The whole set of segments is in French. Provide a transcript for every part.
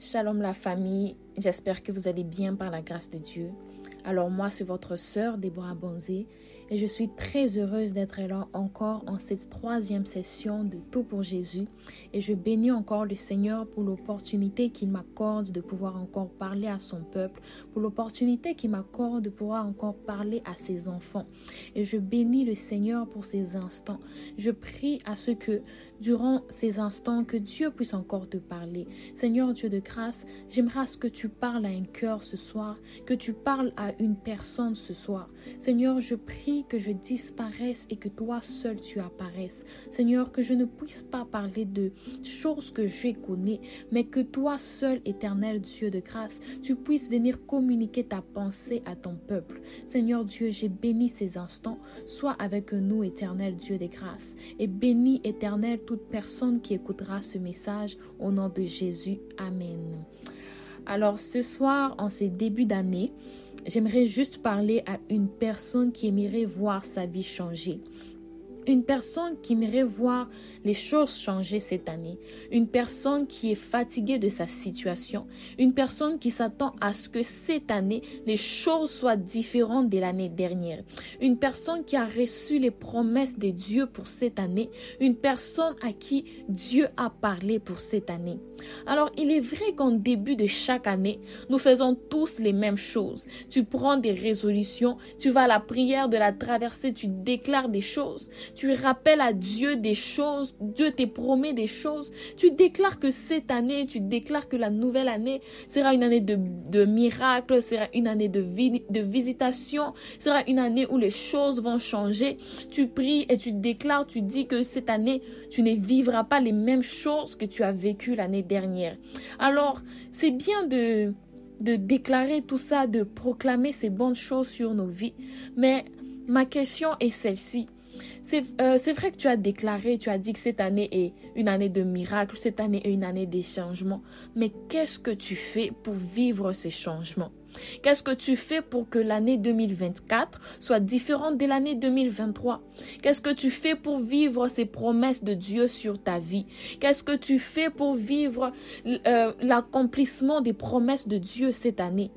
Shalom la famille, j'espère que vous allez bien par la grâce de Dieu. Alors moi, c'est votre sœur Déborah Bonzé et je suis très heureuse d'être là encore en cette troisième session de Tout pour Jésus. Et je bénis encore le Seigneur pour l'opportunité qu'il m'accorde de pouvoir encore parler à son peuple, pour l'opportunité qu'il m'accorde de pouvoir encore parler à ses enfants. Et je bénis le Seigneur pour ces instants. Je prie à ce que durant ces instants, que Dieu puisse encore te parler. Seigneur Dieu de grâce, j'aimerais que tu parles à un cœur ce soir, que tu parles à une personne ce soir. Seigneur, je prie que je disparaisse et que toi seul tu apparaisses. Seigneur, que je ne puisse pas parler de choses que je connais, mais que toi seul, éternel Dieu de grâce, tu puisses venir communiquer ta pensée à ton peuple. Seigneur Dieu, j'ai béni ces instants. Sois avec nous, éternel Dieu des grâces. Et bénis, éternel, toute personne qui écoutera ce message au nom de Jésus. Amen. Alors ce soir, en ces débuts d'année, j'aimerais juste parler à une personne qui aimerait voir sa vie changer. Une personne qui aimerait voir les choses changer cette année. Une personne qui est fatiguée de sa situation. Une personne qui s'attend à ce que cette année, les choses soient différentes de l'année dernière. Une personne qui a reçu les promesses de Dieu pour cette année. Une personne à qui Dieu a parlé pour cette année. Alors, il est vrai qu'en début de chaque année, nous faisons tous les mêmes choses. Tu prends des résolutions, tu vas à la prière de la traversée, tu déclares des choses, tu rappelles à Dieu des choses, Dieu te promet des choses, tu déclares que cette année, tu déclares que la nouvelle année sera une année de, miracles, sera une année de, de visitation, sera une année où les choses vont changer. Tu pries et tu déclares, tu dis que cette année, tu ne vivras pas les mêmes choses que tu as vécues l'année dernière. Alors, c'est bien de, de déclarer tout ça, de proclamer ces bonnes choses sur nos vies. Mais ma question est celle-ci. Euh, c'est vrai que tu as déclaré, tu as dit que cette année est une année de miracle, cette année est une année des changements. Mais qu'est-ce que tu fais pour vivre ces changements? Qu'est-ce que tu fais pour que l'année 2024 soit différente de l'année 2023 Qu'est-ce que tu fais pour vivre ces promesses de Dieu sur ta vie? Qu'est-ce que tu fais pour vivre euh, l'accomplissement des promesses de Dieu cette année?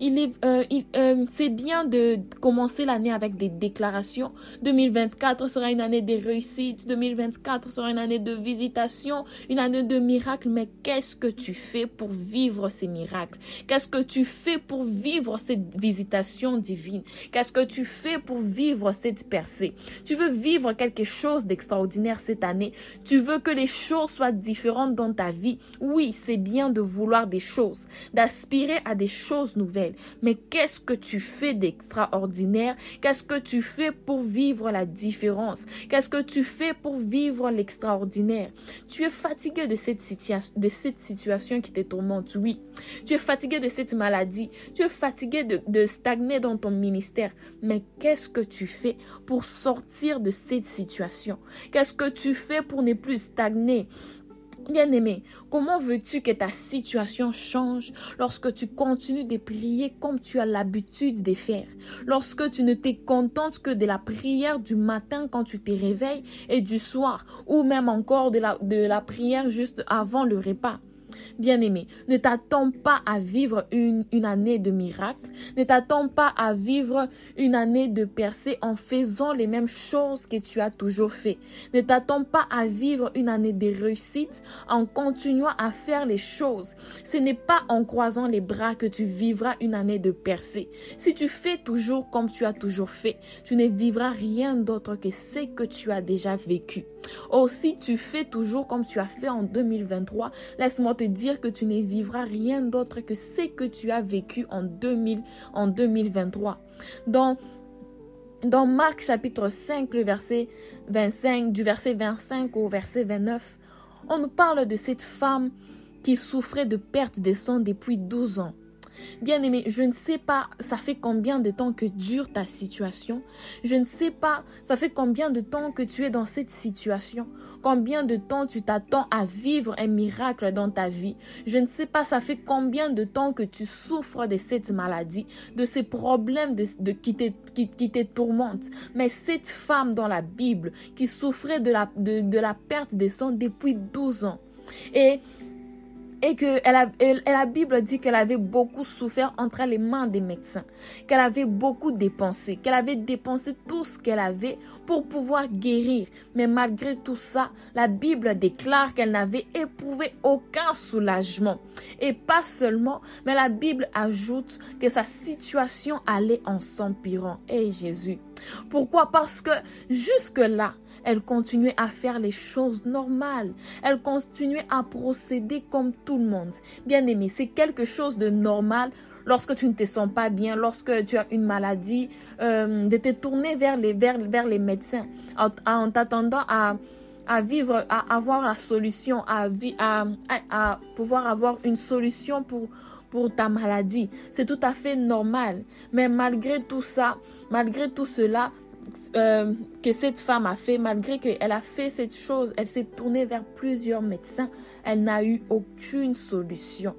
Il est, euh, euh, c'est bien de commencer l'année avec des déclarations. 2024 sera une année de réussite. 2024 sera une année de visitation, une année de miracles. Mais qu'est-ce que tu fais pour vivre ces miracles? Qu'est-ce que tu fais pour vivre cette visitation divine Qu'est-ce que tu fais pour vivre cette percée Tu veux vivre quelque chose d'extraordinaire cette année? Tu veux que les choses soient différentes dans ta vie? Oui, c'est bien de vouloir des choses, d'aspirer à des choses nouvelles mais qu'est-ce que tu fais d'extraordinaire? Qu'est-ce que tu fais pour vivre la différence? Qu'est-ce que tu fais pour vivre l'extraordinaire? Tu es fatigué de cette, de cette situation qui te tourmente, oui. Tu es fatigué de cette maladie. Tu es fatigué de, de stagner dans ton ministère. Mais qu'est-ce que tu fais pour sortir de cette situation? Qu'est-ce que tu fais pour ne plus stagner? Bien-aimé, comment veux-tu que ta situation change lorsque tu continues de prier comme tu as l'habitude de faire? Lorsque tu ne t'es contente que de la prière du matin quand tu te réveilles et du soir ou même encore de la, de la prière juste avant le repas? Bien-aimé, ne t'attends pas à vivre une, année de miracle. Ne t'attends pas à vivre une année de percée en faisant les mêmes choses que tu as toujours fait. Ne t'attends pas à vivre une année de réussite en continuant à faire les choses. Ce n'est pas en croisant les bras que tu vivras une année de percée. Si tu fais toujours comme tu as toujours fait, tu ne vivras rien d'autre que ce que tu as déjà vécu. Oh, si tu fais toujours comme tu as fait en 2023, laisse-moi te dire que tu ne vivras rien d'autre que ce que tu as vécu en, 2000, en 2023. Dans dans Marc chapitre 5, le verset 25, du verset 25 au verset 29, on nous parle de cette femme qui souffrait de perte de sang depuis 12 ans. Bien aimé, je ne sais pas, ça fait combien de temps que dure ta situation? Je ne sais pas, ça fait combien de temps que tu es dans cette situation? Combien de temps tu t'attends à vivre un miracle dans ta vie? Je ne sais pas, ça fait combien de temps que tu souffres de cette maladie, de ces problèmes de, qui, te, tourmentent. Mais cette femme dans la Bible qui souffrait de la, de, perte de sang depuis 12 ans. Et et que elle la Bible dit qu'elle avait beaucoup souffert entre les mains des médecins, qu'elle avait beaucoup dépensé, qu'elle avait dépensé tout ce qu'elle avait pour pouvoir guérir. Mais malgré tout ça, la Bible déclare qu'elle n'avait éprouvé aucun soulagement. Et pas seulement, mais la Bible ajoute que sa situation allait en s'empirant. Et Jésus. Pourquoi? Parce que jusque-là, elle continuait à faire les choses normales. Elle continuait à procéder comme tout le monde. Bien aimé, c'est quelque chose de normal lorsque tu ne te sens pas bien, lorsque tu as une maladie, euh, de te tourner vers les, vers, vers les médecins en, t'attendant à, à vivre, à avoir la solution, à, à, pouvoir avoir une solution pour, pour ta maladie. C'est tout à fait normal. Mais malgré tout ça, malgré tout cela, euh, que cette femme a fait, malgré qu'elle a fait cette chose, elle s'est tournée vers plusieurs médecins, elle n'a eu aucune solution.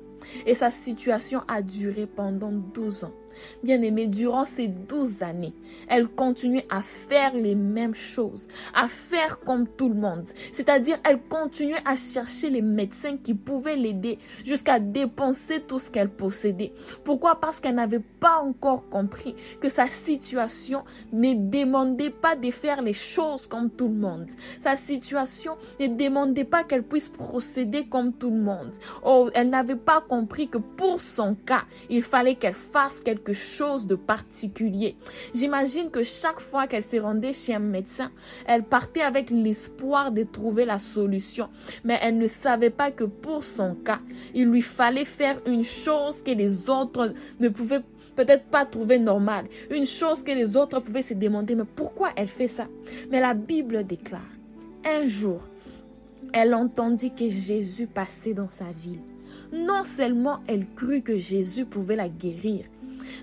Et sa situation a duré pendant 12 ans. Bien aimé, durant ces douze années, elle continuait à faire les mêmes choses, à faire comme tout le monde. C'est-à-dire, elle continuait à chercher les médecins qui pouvaient l'aider jusqu'à dépenser tout ce qu'elle possédait. Pourquoi? Parce qu'elle n'avait pas encore compris que sa situation ne demandait pas de faire les choses comme tout le monde. Sa situation ne demandait pas qu'elle puisse procéder comme tout le monde. Oh, elle n'avait pas compris que pour son cas, il fallait qu'elle fasse quelque chose de particulier. J'imagine que chaque fois qu'elle se rendait chez un médecin, elle partait avec l'espoir de trouver la solution. Mais elle ne savait pas que pour son cas, il lui fallait faire une chose que les autres ne pouvaient peut-être pas trouver normale. Une chose que les autres pouvaient se demander, mais pourquoi elle fait ça? Mais la Bible déclare, un jour, elle entendit que Jésus passait dans sa ville. Non seulement elle crut que Jésus pouvait la guérir,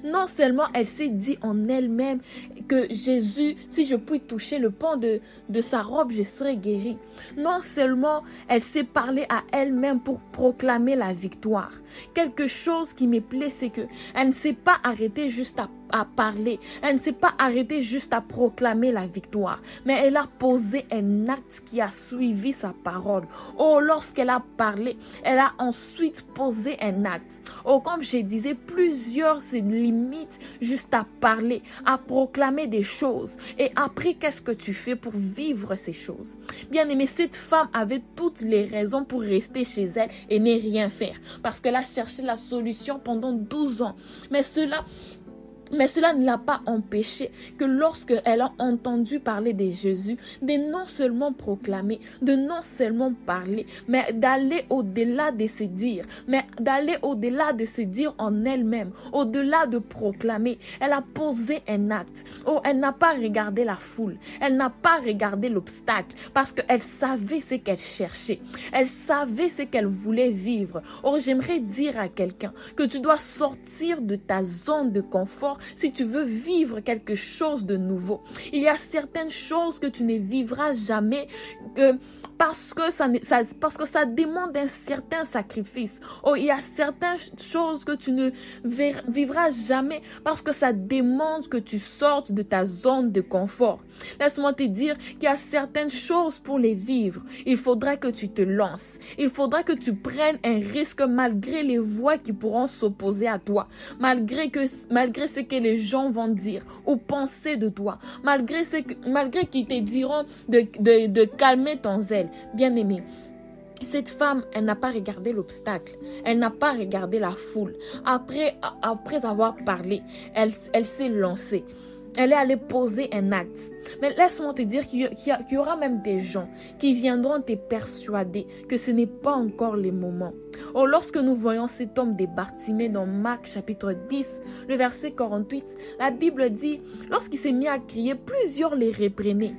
non seulement elle s'est dit en elle-même que Jésus, si je puis toucher le pan de, de sa robe, je serai guérie. Non seulement elle s'est parlé à elle-même pour proclamer la victoire. Quelque chose qui me plaît, c'est que elle ne s'est pas arrêtée juste à à parler. Elle ne s'est pas arrêtée juste à proclamer la victoire, mais elle a posé un acte qui a suivi sa parole. Oh, lorsqu'elle a parlé, elle a ensuite posé un acte. Oh, comme je disais, plusieurs se limitent juste à parler, à proclamer des choses. Et après, qu'est-ce que tu fais pour vivre ces choses? Bien aimé, cette femme avait toutes les raisons pour rester chez elle et ne rien faire. Parce qu'elle a cherché la solution pendant 12 ans. Mais cela mais cela ne l'a pas empêché que lorsque elle a entendu parler de Jésus, de non seulement proclamer, de non seulement parler, mais d'aller au-delà de se dire, mais d'aller au-delà de se dire en elle-même, au-delà de proclamer. Elle a posé un acte. Oh, elle n'a pas regardé la foule. Elle n'a pas regardé l'obstacle parce qu'elle savait ce qu'elle cherchait. Elle savait ce qu'elle voulait vivre. Oh, j'aimerais dire à quelqu'un que tu dois sortir de ta zone de confort si tu veux vivre quelque chose de nouveau. Il y a certaines choses que tu ne vivras jamais que parce que ça, parce que ça demande un certain sacrifice. Oh, il y a certaines choses que tu ne vivras jamais parce que ça demande que tu sortes de ta zone de confort. Laisse-moi te dire qu'il y a certaines choses pour les vivre. Il faudra que tu te lances. Il faudra que tu prennes un risque malgré les voix qui pourront s'opposer à toi, malgré que malgré ce que les gens vont dire ou penser de toi, malgré ce que, malgré qu'ils te diront de, de, de calmer ton zèle. Bien aimé, cette femme, elle n'a pas regardé l'obstacle, elle n'a pas regardé la foule. Après, après avoir parlé, elle, elle s'est lancée. Elle est allée poser un acte. Mais laisse-moi te dire qu'il y, aura même des gens qui viendront te persuader que ce n'est pas encore le moment. Oh, lorsque nous voyons cet homme débartimé dans Marc chapitre 10, le verset 48, la Bible dit, lorsqu'il s'est mis à crier, plusieurs les reprenaient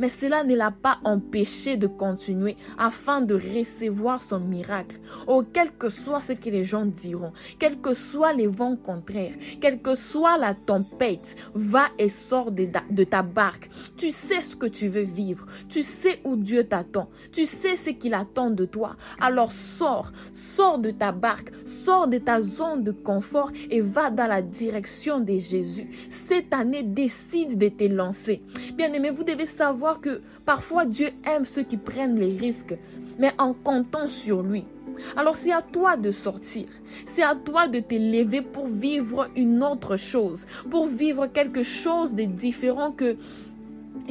mais cela ne l'a pas empêché de continuer afin de recevoir son miracle. Oh, quel que soit ce que les gens diront, quels que soient les vents contraires, quelle que soit la tempête, va et sors de, de ta barque. Tu sais ce que tu veux vivre, tu sais où Dieu t'attend, tu sais ce qu'il attend de toi. Alors sors, sors de ta barque, sors de ta zone de confort et va dans la direction de Jésus. Cette année, décide de te lancer. Bien aimé, vous devez savoir que parfois Dieu aime ceux qui prennent les risques, mais en comptant sur lui. Alors c'est à toi de sortir. C'est à toi de t'élever pour vivre une autre chose, pour vivre quelque chose de différent que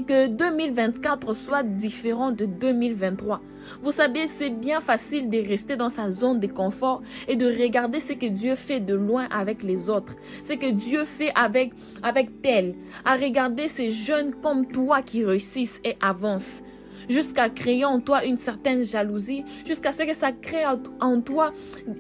que 2024 soit différent de 2023. Vous savez, c'est bien facile de rester dans sa zone de confort et de regarder ce que Dieu fait de loin avec les autres, ce que Dieu fait avec, avec tel, à regarder ces jeunes comme toi qui réussissent et avancent. Jusqu'à créer en toi une certaine jalousie, jusqu'à ce que ça crée en toi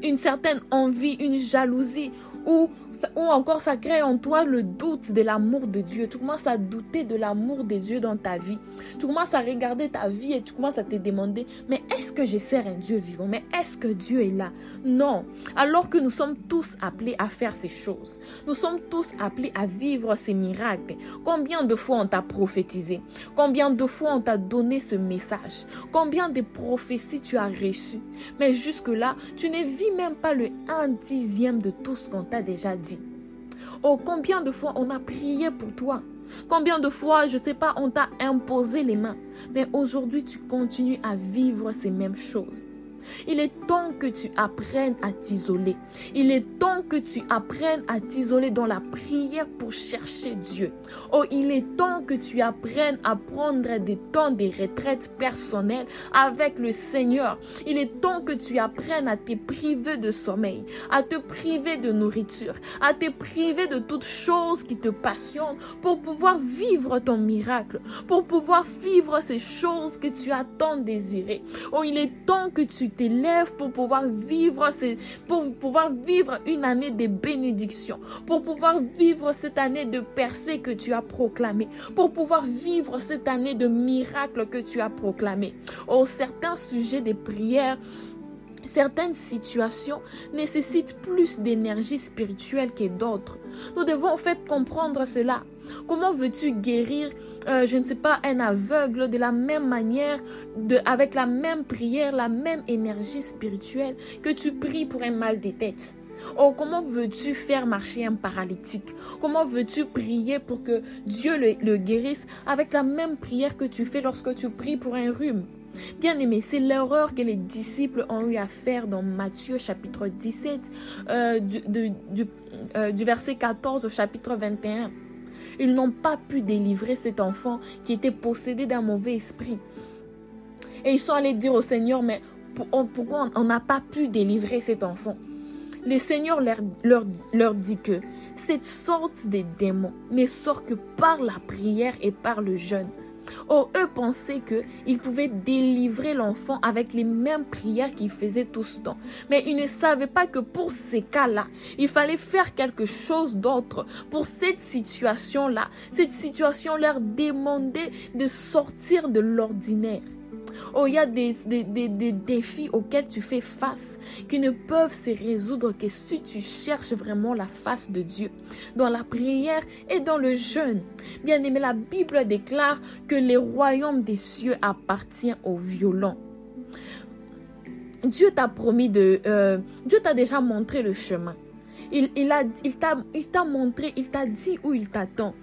une certaine envie, une jalousie ou ou encore ça crée en toi le doute de l'amour de Dieu. Tu commences à douter de l'amour de Dieu dans ta vie. Tu commences à regarder ta vie et tu commences à te demander, mais est-ce que je sers un Dieu vivant? Mais est-ce que Dieu est là? Non. Alors que nous sommes tous appelés à faire ces choses. Nous sommes tous appelés à vivre ces miracles. Combien de fois on t'a prophétisé? Combien de fois on t'a donné ce message? Combien de prophéties tu as reçues? Mais jusque-là, tu ne vis même pas le un dixième de tout ce qu'on t'a déjà dit. Oh, combien de fois on a prié pour toi? Combien de fois, je ne sais pas, on t'a imposé les mains? Mais aujourd'hui, tu continues à vivre ces mêmes choses. Il est temps que tu apprennes à t'isoler. Il est temps que tu apprennes à t'isoler dans la prière pour chercher Dieu. Oh, il est temps que tu apprennes à prendre des temps de retraite personnelles avec le Seigneur. Il est temps que tu apprennes à te priver de sommeil, à te priver de nourriture, à te priver de toutes choses qui te passionnent pour pouvoir vivre ton miracle, pour pouvoir vivre ces choses que tu as tant désirées. Oh, il est temps que tu t'élèves pour pouvoir vivre, vivre une année de bénédiction, pour pouvoir vivre cette année de percée que tu as proclamée, pour pouvoir vivre cette année de miracle que tu as proclamé. Oh, certains sujets de prière Certaines situations nécessitent plus d'énergie spirituelle que d'autres. Nous devons en fait comprendre cela. Comment veux-tu guérir, euh, je ne sais pas, un aveugle de la même manière, avec la même prière, la même énergie spirituelle que tu pries pour un mal de tête? Oh, comment veux-tu faire marcher un paralytique? Comment veux-tu prier pour que Dieu le guérisse avec la même prière que tu fais lorsque tu pries pour un rhume? Bien aimé, c'est l'erreur que les disciples ont eu à faire dans Matthieu chapitre 17, euh, euh, du, verset 14 au chapitre 21. Ils n'ont pas pu délivrer cet enfant qui était possédé d'un mauvais esprit. Et ils sont allés dire au Seigneur, mais pourquoi on n'a pas pu délivrer cet enfant? Le Seigneur leur, leur, leur dit que cette sorte de démons ne sort que par la prière et par le jeûne. Oh, eux pensaient qu'ils pouvaient délivrer l'enfant avec les mêmes prières qu'ils faisaient ce temps. Mais ils ne savaient pas que pour ces cas-là, il fallait faire quelque chose d'autre. Pour cette situation-là, cette situation leur demandait de sortir de l'ordinaire. Oh, il y a des, défis auxquels tu fais face qui ne peuvent se résoudre que si tu cherches vraiment la face de Dieu dans la prière et dans le jeûne. Bien aimé, la Bible déclare que le royaume des cieux appartient aux violents. Dieu t'a promis de... Euh, Dieu t'a déjà montré le chemin. Il, t'a montré, il t'a dit où il t'attend.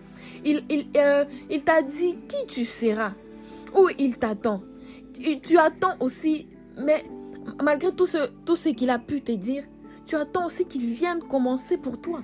Il, il, euh, il t'a dit qui tu seras, où il t'attend tu attends aussi, mais malgré tout ce, qu'il a pu te dire, tu attends aussi qu'il vienne commencer pour toi.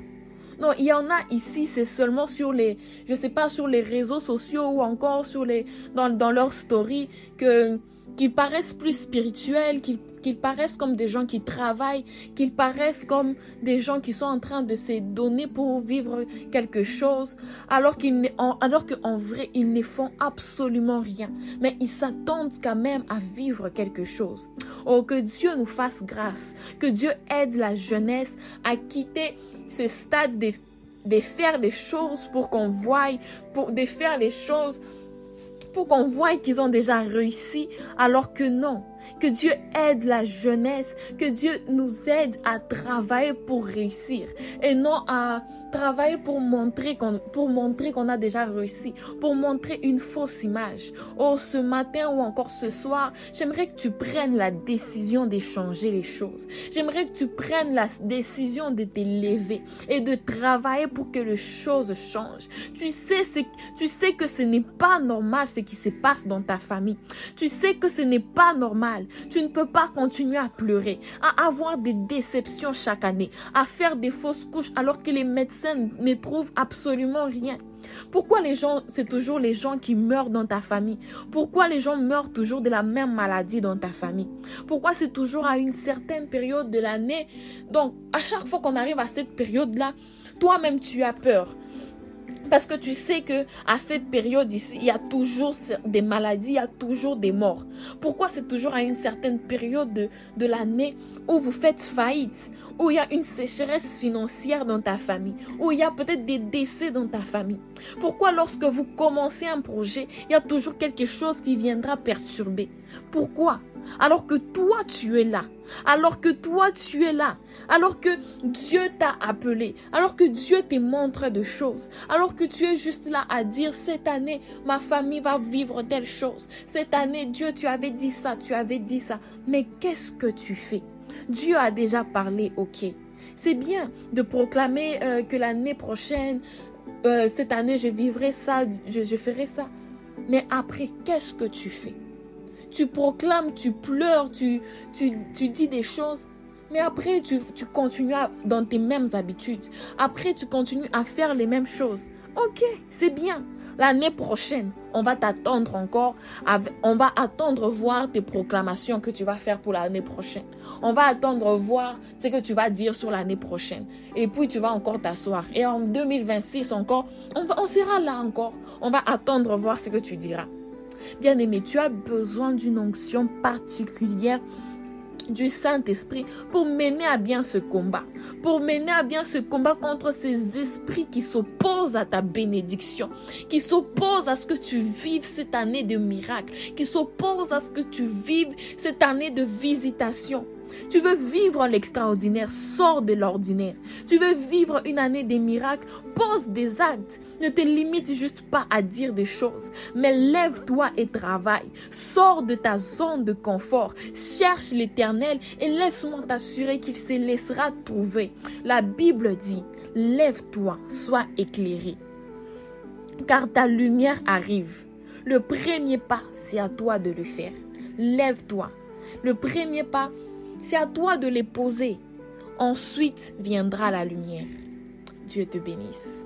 Non, il y en a ici, c'est seulement sur les, je sais pas, sur les réseaux sociaux ou encore sur les, dans, dans leur story que, qu'ils paraissent plus spirituels, qu'ils qu'ils paraissent comme des gens qui travaillent, qu'ils paraissent comme des gens qui sont en train de se donner pour vivre quelque chose, alors qu'ils alors qu'en vrai, ils ne font absolument rien. Mais ils s'attendent quand même à vivre quelque chose. Oh, que Dieu nous fasse grâce, que Dieu aide la jeunesse à quitter ce stade de, de faire des choses pour qu'on voie, pour de faire les choses pour qu'on voie qu'ils ont déjà réussi, alors que non. Que Dieu aide la jeunesse, que Dieu nous aide à travailler pour réussir et non à travailler pour montrer qu'on pour montrer qu'on a déjà réussi, pour montrer une fausse image. Oh, ce matin ou encore ce soir, j'aimerais que tu prennes la décision d'échanger les choses. J'aimerais que tu prennes la décision de t'élever et de travailler pour que les choses changent. Tu sais, tu sais que ce n'est pas normal ce qui se passe dans ta famille. Tu sais que ce n'est pas normal Tu ne peux pas continuer à pleurer, à avoir des déceptions chaque année, à faire des fausses couches alors que les médecins ne trouvent absolument rien. Pourquoi les gens, c'est toujours les gens qui meurent dans ta famille? Pourquoi les gens meurent toujours de la même maladie dans ta famille? Pourquoi c'est toujours à une certaine période de l'année? Donc, à chaque fois qu'on arrive à cette période-là, toi-même tu as peur. Parce que tu sais que à cette période ici, il y a toujours des maladies, il y a toujours des morts. Pourquoi c'est toujours à une certaine période de, de l'année où vous faites faillite, où il y a une sécheresse financière dans ta famille, où il y a peut-être des décès dans ta famille? Pourquoi lorsque vous commencez un projet, il y a toujours quelque chose qui viendra perturber? Pourquoi? Alors que toi tu es là, alors que toi tu es là, alors que Dieu t'a appelé, alors que Dieu te montre de choses, alors que tu es juste là à dire cette année ma famille va vivre telle chose, cette année Dieu tu avais dit ça, tu avais dit ça, mais qu'est-ce que tu fais? Dieu a déjà parlé, ok. C'est bien de proclamer euh, que l'année prochaine, euh, cette année je vivrai ça, je ferai ça, mais après qu'est-ce que tu fais? Tu proclames, tu pleures, tu, dis des choses. Mais après, tu, tu continues dans tes mêmes habitudes. Après, tu continues à faire les mêmes choses. Ok, c'est bien. L'année prochaine, on va t'attendre encore. On va attendre voir tes proclamations que tu vas faire pour l'année prochaine. On va attendre voir ce que tu vas dire sur l'année prochaine. Et puis tu vas encore t'asseoir. Et en 2026 encore, on, on sera là encore. On va attendre voir ce que tu diras. Bien-aimé, tu as besoin d'une onction particulière du Saint-Esprit pour mener à bien ce combat, pour mener à bien ce combat contre ces esprits qui s'opposent à ta bénédiction, qui s'opposent à ce que tu vives cette année de miracle, qui s'opposent à ce que tu vives cette année de visitation. Tu veux vivre l'extraordinaire, sors de l'ordinaire. Tu veux vivre une année des miracles, pose des actes. Ne te limite juste pas à dire des choses, mais lève-toi et travaille. Sors de ta zone de confort. Cherche l'éternel et laisse-moi t'assurer qu'il se laissera trouver. La Bible dit, lève-toi, sois éclairé. Car ta lumière arrive. Le premier pas, c'est à toi de le faire. Lève-toi. Le premier pas, c'est à toi de les poser. Ensuite viendra la lumière. Dieu te bénisse.